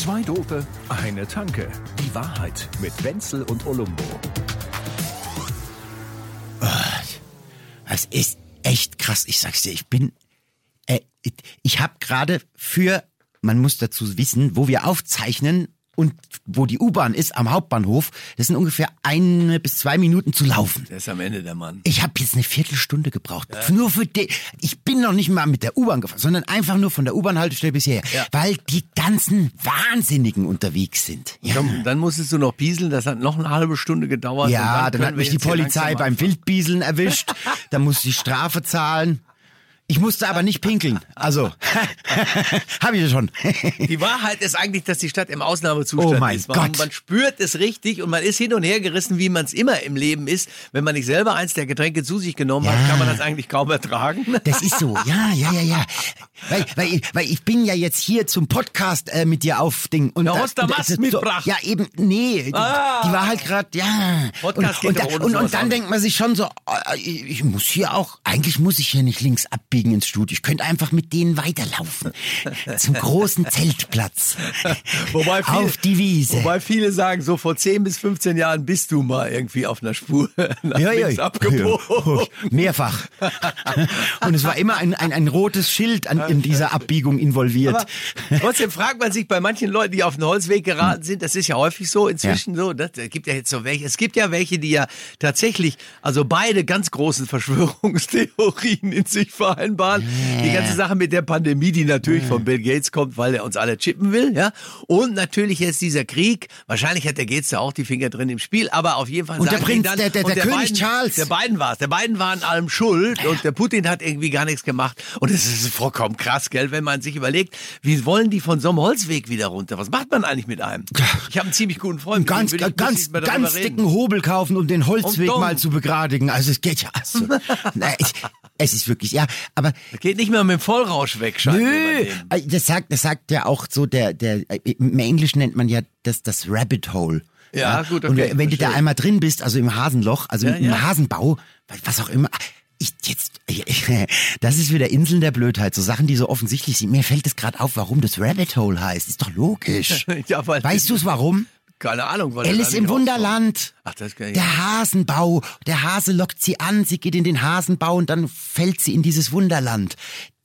Zwei Dope, eine Tanke. Die Wahrheit mit Wenzel und Olumbo. Das ist echt krass. Ich sag's dir, ich bin, äh, ich habe gerade für, man muss dazu wissen, wo wir aufzeichnen und wo die U-Bahn ist am Hauptbahnhof, das sind ungefähr eine bis zwei Minuten zu laufen. Der ist am Ende der Mann. Ich habe jetzt eine Viertelstunde gebraucht. Nur für den. Ich bin noch nicht mal mit der U-Bahn gefahren, sondern einfach nur von der U-Bahn-Haltestelle bis hierher. Ja. Weil die ganzen Wahnsinnigen unterwegs sind. Ja, Dann, dann musstest du noch bieseln, das hat noch eine halbe Stunde gedauert. ja dann, können hat mich die Polizei beim. Wildbieseln erwischt. da musste ich Strafe zahlen. Ich musste aber nicht pinkeln. Also, habe ich ja schon. Die Wahrheit ist eigentlich, dass die Stadt im Ausnahmezustand Oh mein ist. Man, Gott. man spürt es richtig und man ist hin und her gerissen, wie man es immer im Leben ist. Wenn man nicht selber eins der Getränke zu sich genommen Ja. hat, kann man das eigentlich kaum ertragen. Das ist so, ja, ja, ja, ja. Weil, weil, weil ich bin ja jetzt hier zum Podcast äh, mit dir auf Ding. Und Ja, da- hast du und da was mitgebracht? Ja, eben, nee. Die, Ah. die war halt gerade, ja. Podcast und, geht und, ohne und, sowas und dann denkt man sich schon so, äh, ich, ich muss hier auch, eigentlich muss ich hier nicht links abbiegen ins Studio. Ich könnte einfach mit denen weiterlaufen. zum großen Zeltplatz. Wobei viele, auf die Wiese. Wobei viele sagen, so vor 10 bis 15 Jahren bist du mal irgendwie auf einer Spur nach Ja, links ja, abgebogen. ja. Mehrfach. Und es war immer ein, ein, ein rotes Schild an, in dieser Abbiegung involviert. Aber trotzdem fragt man sich bei manchen Leuten, die auf den Holzweg geraten sind, das ist ja häufig so inzwischen so, ne? es gibt ja jetzt so welche, es gibt ja welche, die ja tatsächlich, also beide ganz großen Verschwörungstheorien in sich vereinbaren. Die ganze Sache mit der Pandemie, die natürlich von Bill Gates kommt, weil er uns alle chippen will, ja. Und natürlich jetzt dieser Krieg, wahrscheinlich hat der Gates da auch die Finger drin im Spiel, aber auf jeden Fall Und der Prinz, dann, der- der- und der König Biden, Charles. Der beiden war es. Der beiden waren allem schuld und der Putin hat irgendwie gar nichts gemacht. Und es ist vollkommen krass, gell, wenn man sich überlegt, wie wollen die von so einem Holzweg wieder runter? Was macht man eigentlich mit einem? Ich habe einen ziemlich guten Freund. Ganz, ich- ganz, ganz dicken Hobel kaufen, um den Holzweg mal zu begradigen. Also es geht ja. Also, na, ich, es ist wirklich, ja, aber Das geht nicht mehr mit dem Vollrausch weg, scheint mir nö, äh, das sagt, das sagt ja auch so der, der, äh, im Englischen nennt man ja das, das Rabbit Hole. Ja, gut, Und okay, wenn du da verstehe. einmal drin bist, also im Hasenloch, also Ja, im ja. Hasenbau, was auch immer, ich jetzt, das ist wieder Inseln der Blödheit, so Sachen, die so offensichtlich sind. Mir fällt es gerade auf, warum das Rabbit Hole heißt. Ist doch logisch. Ja, weil- weißt du es warum? Keine Ahnung. weil Alice im Wunderland. Ach, das kann ich Der Hasenbau. Der Hase lockt sie an, sie geht in den Hasenbau und dann fällt sie in dieses Wunderland.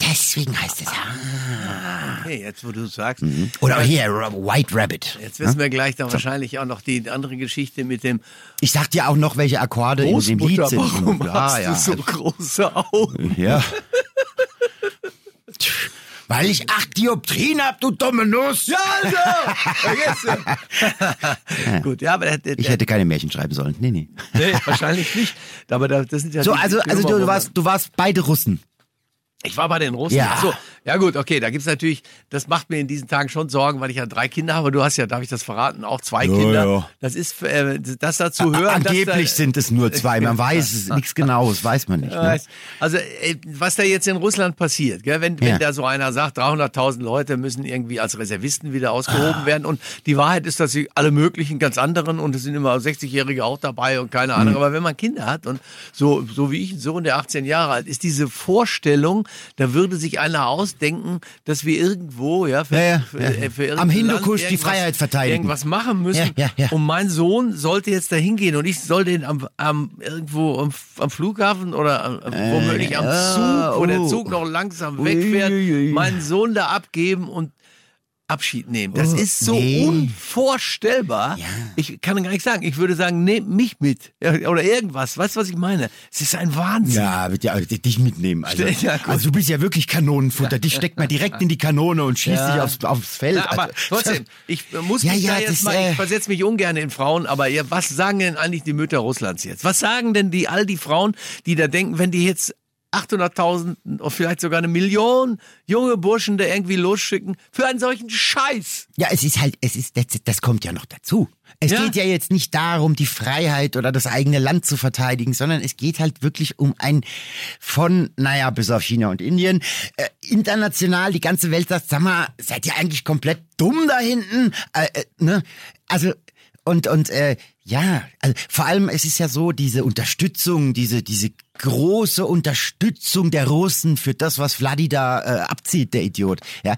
Deswegen heißt es. Ah. Okay, jetzt wo du sagst. Oder hier, White Rabbit. Jetzt wissen wir gleich dann wahrscheinlich auch noch die andere Geschichte mit dem Ich sag dir auch noch, welche Akkorde in dem Lied sind. Warum ja, hast ja. du so große Augen? ja. Weil ich acht Dioptrien hab, du dumme Nuss. Ja, also! Vergiss Gut, ja, aber der, der, Ich hätte keine Märchen schreiben sollen. Nee, nee. Nee, wahrscheinlich nicht. Aber da, das sind ja So, die- also, die also du, du warst, du warst beide Russen. Ich war bei den Russen. Ja. So, ja gut, okay, da gibt's natürlich, das macht mir in diesen Tagen schon Sorgen, weil ich ja drei Kinder habe. Du hast ja, darf ich das verraten, auch zwei Ja, Kinder. ja. Das ist, äh, das dazu hören. dass Angeblich da, sind es nur zwei. Man weiß es, nichts Genaues weiß man nicht. Ne? Also, äh, was da jetzt in Russland passiert, gell? Wenn, wenn Ja. da so einer sagt, 300.000 Leute müssen irgendwie als Reservisten wieder ausgehoben werden und die Wahrheit ist, dass sie alle möglichen ganz anderen und es sind immer 60-Jährige auch dabei und keine Mhm. Ahnung, aber wenn man Kinder hat und so, so wie ich, ein Sohn, der 18 Jahre alt ist, diese Vorstellung, da würde sich einer ausdenken, dass wir irgendwo, ja, für, Ja, ja, für, ja. äh, für Am Hindukusch die Freiheit verteidigen. Irgendwas machen müssen. Und mein Sohn sollte jetzt da hingehen und ich soll den am, am irgendwo am, am Flughafen oder am, am- womöglich am Zug, wo der oh. Zug noch langsam Ui, wegfährt, ui, ui. meinen Sohn da abgeben und Abschied nehmen. Das Oh, ist so nee. unvorstellbar. Ja. Ich kann gar nicht sagen. Ich würde sagen, nehmt mich mit. Oder irgendwas. Weißt du, was ich meine? Es ist ein Wahnsinn. Ja, wird ja dich mitnehmen. Also, Ja, also du bist ja wirklich Kanonenfutter. Dich steckt man direkt in die Kanone und schießt Ja. dich aufs, aufs Feld. Na, aber Also, trotzdem, ich äh, muss Ja, mich ja, da jetzt mal, äh, ich versetze mich ungern in Frauen, aber ja, was sagen denn eigentlich die Mütter Russlands jetzt? Was sagen denn die, all die Frauen, die da denken, wenn die jetzt 800.000 oder vielleicht sogar eine Million junge Burschen da irgendwie losschicken für einen solchen Scheiß? Ja, es ist halt, es ist, das, das kommt ja noch dazu. Es Ja. geht ja jetzt nicht darum, die Freiheit oder das eigene Land zu verteidigen, sondern es geht halt wirklich um ein von, naja, bis auf China und Indien, äh, international, die ganze Welt sagt, sag mal, seid ihr eigentlich komplett dumm da hinten? Äh, äh, ne? Also, und, und, äh, ja, also vor allem, es ist ja so, diese Unterstützung, diese, diese große Unterstützung der Russen für das, was Vladi da äh, abzieht, der Idiot, ja,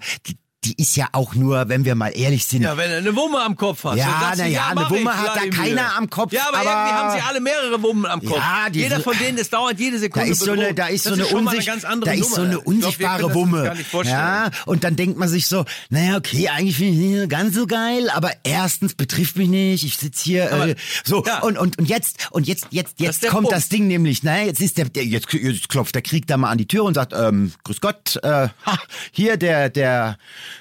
die, ist ja auch nur, wenn wir mal ehrlich sind. Ja, wenn du eine Wumme am Kopf hast. Ja, dann sagst du, na ja, eine Wumme hat da keiner am Kopf, Ja, aber, aber- irgendwie haben sie alle mehrere Wummen am Kopf. Ja, die Jeder von denen, das dauert jede Da Sekunde ist so eine, da ist so das eine, schon mal unsich- ganz andere da ist so eine glaub, unsichtbare das uns Wumme. Ja, und dann denkt man sich so, naja, okay, eigentlich finde ich nicht ganz so geil, aber erstens betrifft mich nicht, ich sitze hier, Aber- äh, so, ja. und, und, und jetzt, und jetzt, jetzt, ist jetzt der kommt Punkt. das Ding nämlich, ne, jetzt ist der, der jetzt, jetzt klopft der Krieg da mal an die Tür und sagt, ähm, grüß Gott, äh, ha, hier, der, der,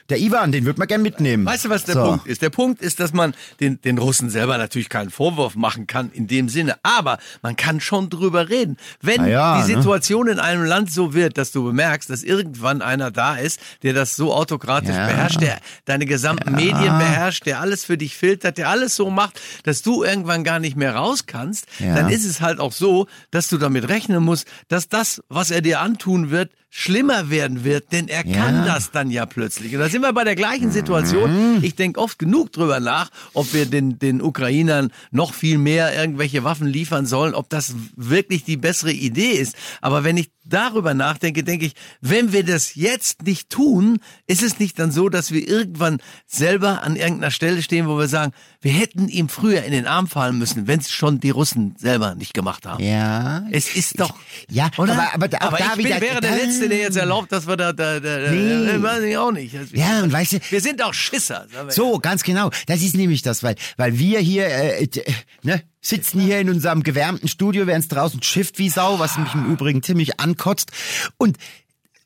der Ivan, den wird man gern mitnehmen. Weißt du, was der so. Punkt ist? Der Punkt ist, dass man den, den Russen selber natürlich keinen Vorwurf machen kann in dem Sinne. Aber man kann schon drüber reden. Wenn ja, die ne? Situation in einem Land so wird, dass du bemerkst, dass irgendwann einer da ist, der das so autokratisch Ja. beherrscht, der deine gesamten Medien beherrscht, der alles für dich filtert, der alles so macht, dass du irgendwann gar nicht mehr raus kannst, Ja. dann ist es halt auch so, dass du damit rechnen musst, dass das, was er dir antun wird, schlimmer werden wird, denn er Ja. kann das dann ja plötzlich. Und da sind wir bei der gleichen Mhm. Situation. Ich denke oft genug drüber nach, ob wir den, den Ukrainern noch viel mehr irgendwelche Waffen liefern sollen, ob das wirklich die bessere Idee ist. Aber wenn ich darüber nachdenke, denke ich, wenn wir das jetzt nicht tun, ist es nicht dann so, dass wir irgendwann selber an irgendeiner Stelle stehen, wo wir sagen, wir hätten ihm früher in den Arm fallen müssen, wenn es schon die Russen selber nicht gemacht haben. Ja. Es ist doch. Ja, oder? aber- aber aber da ich bin, wäre der Letzte, der jetzt erlaubt, dass wir da, da, da, da Nee. äh, weiß ich auch nicht. Also, Ja, und weißt du, wir sind auch Schisser. So, ganz genau. Das ist nämlich das, weil, weil wir hier, äh, äh, ne, sitzen hier in unserem gewärmten Studio, während es draußen schifft wie Sau, was mich im Übrigen ziemlich ankotzt. Und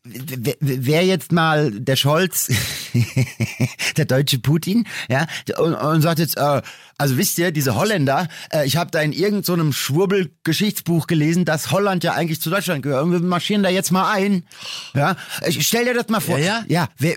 wer- jetzt mal der Scholz, der deutsche Putin, ja, und, und sagt jetzt, äh, also wisst ihr, diese Holländer, äh, ich habe da in irgendeinem so einem Schwurbel-Geschichtsbuch gelesen, dass Holland ja eigentlich zu Deutschland gehört. Und wir marschieren da jetzt mal ein. Ja, ich stell dir das mal vor. Ja, ja. ja wer,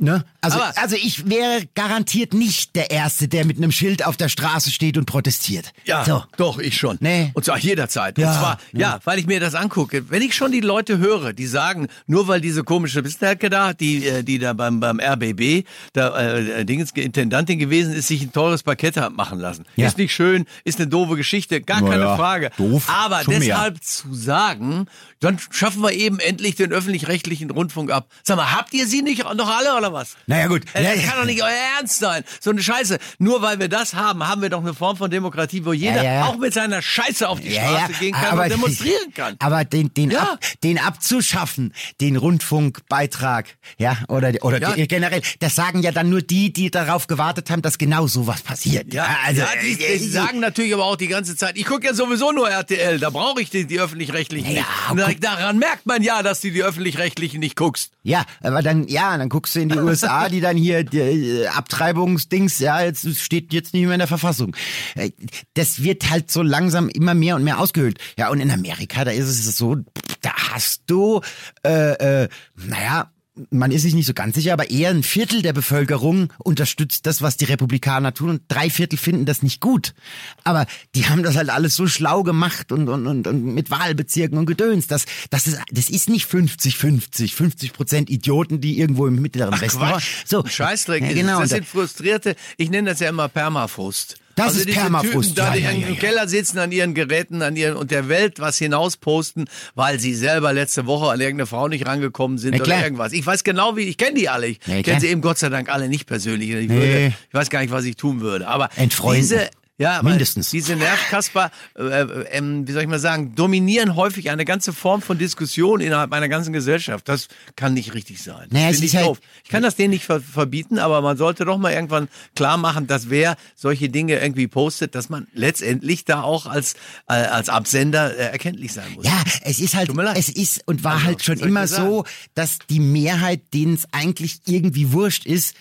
ne? Also, Aber- also ich wäre garantiert nicht der Erste, der mit einem Schild auf der Straße steht und protestiert. Ja, So. doch, ich schon. Nee. Und zwar jederzeit. Ja, und zwar, ja. weil ich mir das angucke. Wenn ich schon die Leute höre, die sagen, nur weil diese komische Bistelke da, die, äh, die da beim, beim RBB, da, äh, Dingens, Intendantin gewesen ist, sich ein teures Parkett hat machen lassen. Ja. Ist nicht schön, ist eine doofe Geschichte, gar Na keine ja, Frage. doof, Aber schon mehr. deshalb zu sagen, dann schaffen wir eben endlich den öffentlich-rechtlichen Rundfunk ab. Sag mal, habt ihr sie nicht noch alle oder was? Naja, gut. Äh, Das ja. kann doch nicht euer Ernst sein. So eine Scheiße. Nur weil wir das haben, haben wir doch eine Form von Demokratie, wo jeder ja, ja. auch mit seiner Scheiße auf die Straße gehen kann aber- und demonstrieren kann. Aber den, den, ab, den abzuschaffen, den Rundfunkbeitrag, ja, oder, oder die, generell, das sagen ja dann nur die, die darauf gewartet haben, dass genau sowas passiert. Ja, also, die, äh, die sagen natürlich aber auch die ganze Zeit, ich gucke ja sowieso nur RTL, da brauche ich die, die Öffentlich-Rechtlichen Ja, nicht. Daran merkt man ja, dass du die Öffentlich-Rechtlichen nicht guckst. Ja, aber dann, ja, dann guckst du in die USA, die dann hier die, äh, Abtreibungsdings, ja, jetzt steht jetzt nicht mehr in der Verfassung. Äh, Das wird halt so langsam immer mehr und mehr ausgehöhlt. Ja, und in Amerika, da ist es so, da hast du, äh, äh, naja, man ist sich nicht so ganz sicher, aber eher ein Viertel der Bevölkerung unterstützt das, was die Republikaner tun und drei Viertel finden das nicht gut. Aber die haben das halt alles so schlau gemacht und, und, und, und mit Wahlbezirken und Gedöns. Das, das, ist, das ist nicht 50-50, 50 Prozent Idioten, die irgendwo im mittleren Westen waren. So, Scheißdreck ja, genau. Das sind frustrierte, ich nenne das ja immer Permafrust. Das also ist Typen da, die ja, ja, im ja, ja. Keller sitzen an ihren Geräten, an ihren und der Welt was hinausposten, weil sie selber letzte Woche an irgendeine Frau nicht rangekommen sind Ja, oder irgendwas. Ich weiß genau, wie ich kenne die alle. Ich Ja, kenne sie eben Gott sei Dank alle nicht persönlich. Ich, Nee. würde, ich weiß gar nicht, was ich tun würde. Aber Entfreunden. diese ja, Mindestens. Diese Nervkasper, äh, äh, ähm, wie soll ich mal sagen, dominieren häufig eine ganze Form von Diskussion innerhalb einer ganzen Gesellschaft. Das kann nicht richtig sein. Naja, Das es ist ich halt- doof. Ich kann das denen nicht ver verbieten, aber man sollte doch mal irgendwann klar machen, dass wer solche Dinge irgendwie postet, dass man letztendlich da auch als, äh, als Absender äh, erkenntlich sein muss. Ja, es ist halt, es ist und war Also, halt schon immer so, dass die Mehrheit, denen es eigentlich irgendwie wurscht ist,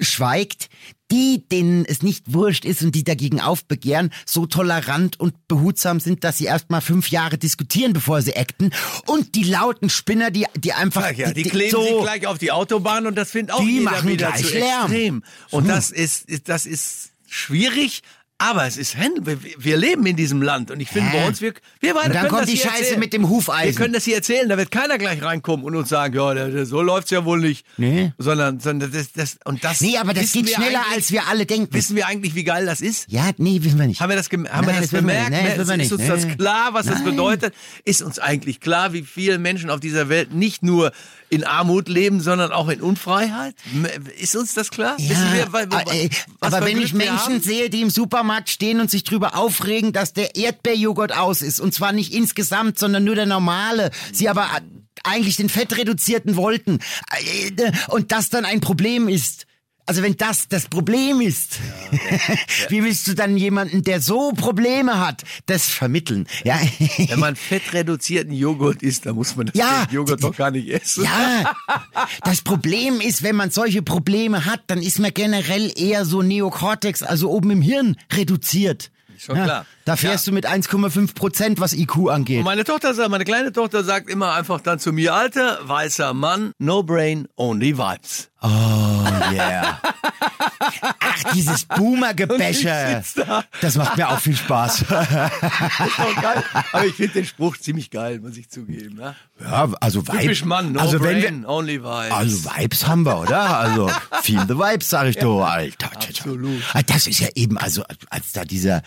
schweigt. Die, denen es nicht wurscht ist und die dagegen aufbegehren, so tolerant und behutsam sind, dass sie erst mal fünf Jahre diskutieren, bevor sie acten. Und die lauten Spinner, die, die einfach Ja, ja, die kleben so, sich gleich auf die Autobahn und das findet auch Die jeder machen wieder gleich zu Lärm. extrem. Und das ist, ist, das ist schwierig, Aber es ist Händel. Wir, leben in diesem Land und ich finde bei uns, wir, wir beide Und dann können kommt das die hier Scheiße erzählen. mit dem Hufeisen. Wir können das hier erzählen, da wird keiner gleich reinkommen und uns sagen, ja, der, der, so läuft's ja wohl nicht. Nee. Sondern, sondern das, das, und das. Nee, aber das wissen geht wir schneller, eigentlich- als wir alle denken. Wissen wir eigentlich, wie geil das ist? Ja, nee, wissen wir nicht. Haben wir das, gem- haben Nein, wir das, das wissen wir bemerkt? nicht. Nein, das ist, wissen wir ist uns nicht. das Nee. klar, was das Nein. bedeutet? Ist uns eigentlich klar, wie viele Menschen auf dieser Welt nicht nur in Armut leben, sondern auch in Unfreiheit? Ist uns das klar? Wissen wir, aber, äh, aber wenn Glück ich Menschen sehe, die im Supermarkt stehen und sich drüber aufregen, dass der Erdbeerjoghurt aus ist, und zwar nicht insgesamt, sondern nur der normale, sie aber äh, eigentlich den fettreduzierten wollten, äh, und das dann ein Problem ist. Also wenn das das Problem ist, wie willst du dann jemanden, der so Probleme hat, das vermitteln? Ja, Wenn man fettreduzierten Joghurt isst, dann muss man das Ja, den Joghurt doch gar nicht essen. Ja, das Problem ist, wenn man solche Probleme hat, dann ist man generell eher so Neokortex, also oben im Hirn reduziert. Schon klar. Da fährst du mit 1,5 Prozent, was IQ Und angeht. meine Tochter sagt, meine kleine Tochter sagt immer einfach dann zu mir, alter, weißer Mann, no brain, only vibes. Oh yeah. Ach, dieses Boomer-Gebäsche. Da. Das macht mir auch viel Spaß. Aber ich finde den Spruch ziemlich geil, muss ich zugeben. Ja? Ja, also Vibes. Mann, no also wenn brain, wir, only vibes. Also Vibes haben wir, oder? Also feel the Vibes, sag ich doch, Alter. Absolut. Ah, Das ist ja eben, also als da dieser,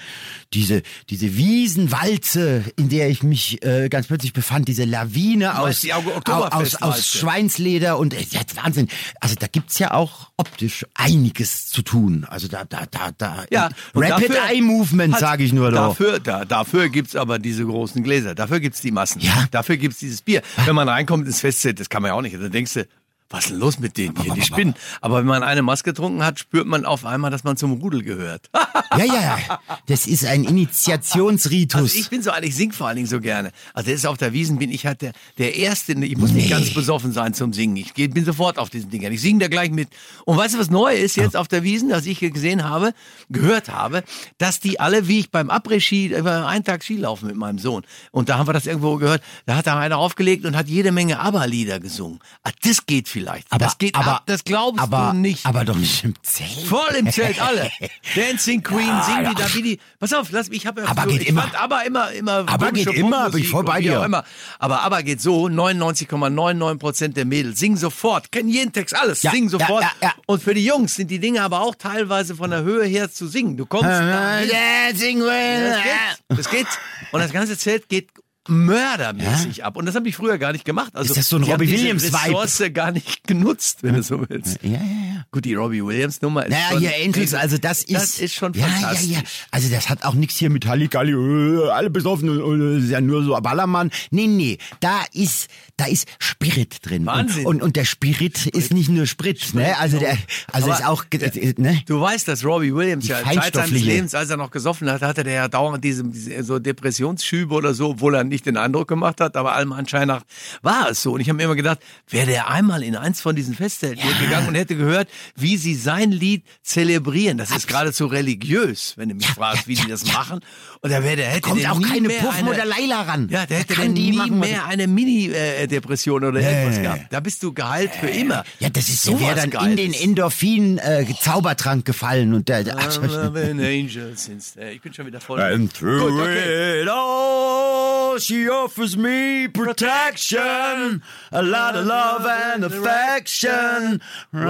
diese, diese Wiesenwalze, in der ich mich äh, ganz plötzlich befand, diese Lawine aus, aus, aus? Schweinsleder und äh, ja, Wahnsinn. Also da gibt's ja auch optisch einiges zu tun. Also da, da, da, da. Ja, Rapid Eye Movement, sage ich nur doch. Dafür, da, dafür gibt's aber diese großen Gläser. Dafür gibt's die Massen. Ja. Dafür gibt's dieses Bier. Wenn man reinkommt ins Festzelt, das kann man ja auch nicht. Dann denkst du, was ist denn los mit denen hier? Die spinnen. Aber wenn man eine Maske getrunken hat, spürt man auf einmal, dass man zum Rudel gehört. Ja, ja, ja. Das ist ein Initiationsritus. Also ich bin so alt, ich sing vor allen Dingen so gerne. Also das ist auf der Wiesen bin ich halt der, der Erste, ich muss nicht ganz besoffen sein zum Singen. Ich geh- bin sofort auf diesen Dingern. Ich singe da gleich mit. Und weißt du, was neu ist jetzt auf der Wiesen, dass ich gesehen habe, gehört habe, dass die alle, wie ich beim Après-Ski, über einen Tag Skilaufen mit meinem Sohn. Und da haben wir das irgendwo gehört, da hat da einer aufgelegt und hat jede Menge ABBA-Lieder gesungen. Ah, das geht vielleicht. das geht ab, das glaubst aber, du nicht. Aber doch nicht im Zelt. Voll im Zelt, alle. Dancing Queen, Ja, singen die da wie die. Pass auf, lass mich, ich habe ja Aber so, geht immer. aber immer, immer. Aber geht immer, bin ich voll bei dir. Immer. Aber aber geht so, 99,99 Prozent der Mädels singen sofort, kennen jeden Text, alles, Ja, singen sofort. Und für die Jungs sind die Dinge aber auch teilweise von der Höhe her zu singen. Du kommst. Dancing with- Das geht. Das geht. Und das ganze Zelt geht mördermäßig ab. Und das habe ich früher gar nicht gemacht. Also, Ist das so ein Robbie diese Williams-Vibe? Ressource gar nicht genutzt, wenn du so willst. Ja, ja, ja. Gut, die Robbie Williams Nummer ist Naja, schon, hier Angels, also das ist. Das ist schon ja, fantastisch. Ja, ja. Also das hat auch nichts hier mit Halligalli, äh, alle besoffen, ist ja nur so Ballermann. Nee, nee, da ist, da ist Spirit drin. Wahnsinn. Und, und, und der Spirit ist nicht nur Sprit, ne? Also der, also Aber ist auch, äh, ne? Du weißt, dass Robbie Williams Die ja Zeit seines. Lebens, als er noch gesoffen hat, hatte der ja dauernd diese, diese so Depressionsschübe oder so, obwohl er nicht den Eindruck gemacht hat, aber allem Anschein nach war es so. Und ich habe mir immer gedacht, wäre der einmal in eins von diesen Festzelten hier gegangen und hätte gehört, wie sie sein Lied zelebrieren. Das ist geradezu religiös, wenn du mich fragst, wie die das machen. Und da wäre der hätte Kommt der auch keine Puffen oder Leila ran. Ja, der hätte dann nie machen, mehr eine Mini-Depression oder irgendwas Nee. gehabt. Da bist du geheilt für immer. Ja, das ist, so wäre dann in den Endorphin-Zaubertrank gefallen und der, ach. Ich bin schon wieder voll. And through Gut, okay. it all, she offers me protection, a lot of love and affection. Und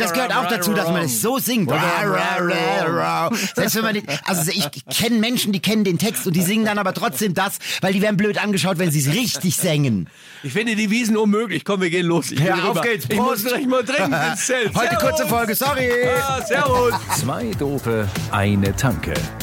das gehört auch dazu, dass man es so singt. Selbst wenn man den, also ich kenne Menschen, die kennen den Text und die singen dann aber trotzdem das, weil die werden blöd angeschaut, wenn sie es richtig singen. Ich finde die Wiesen unmöglich. Komm, wir gehen los. Ich Ja, rüber. auf geht's. Ich muss Prost. gleich mal Zelt. Heute Servus. kurze Folge, sorry. Ah, servus. Zwei Dope, eine Tanke.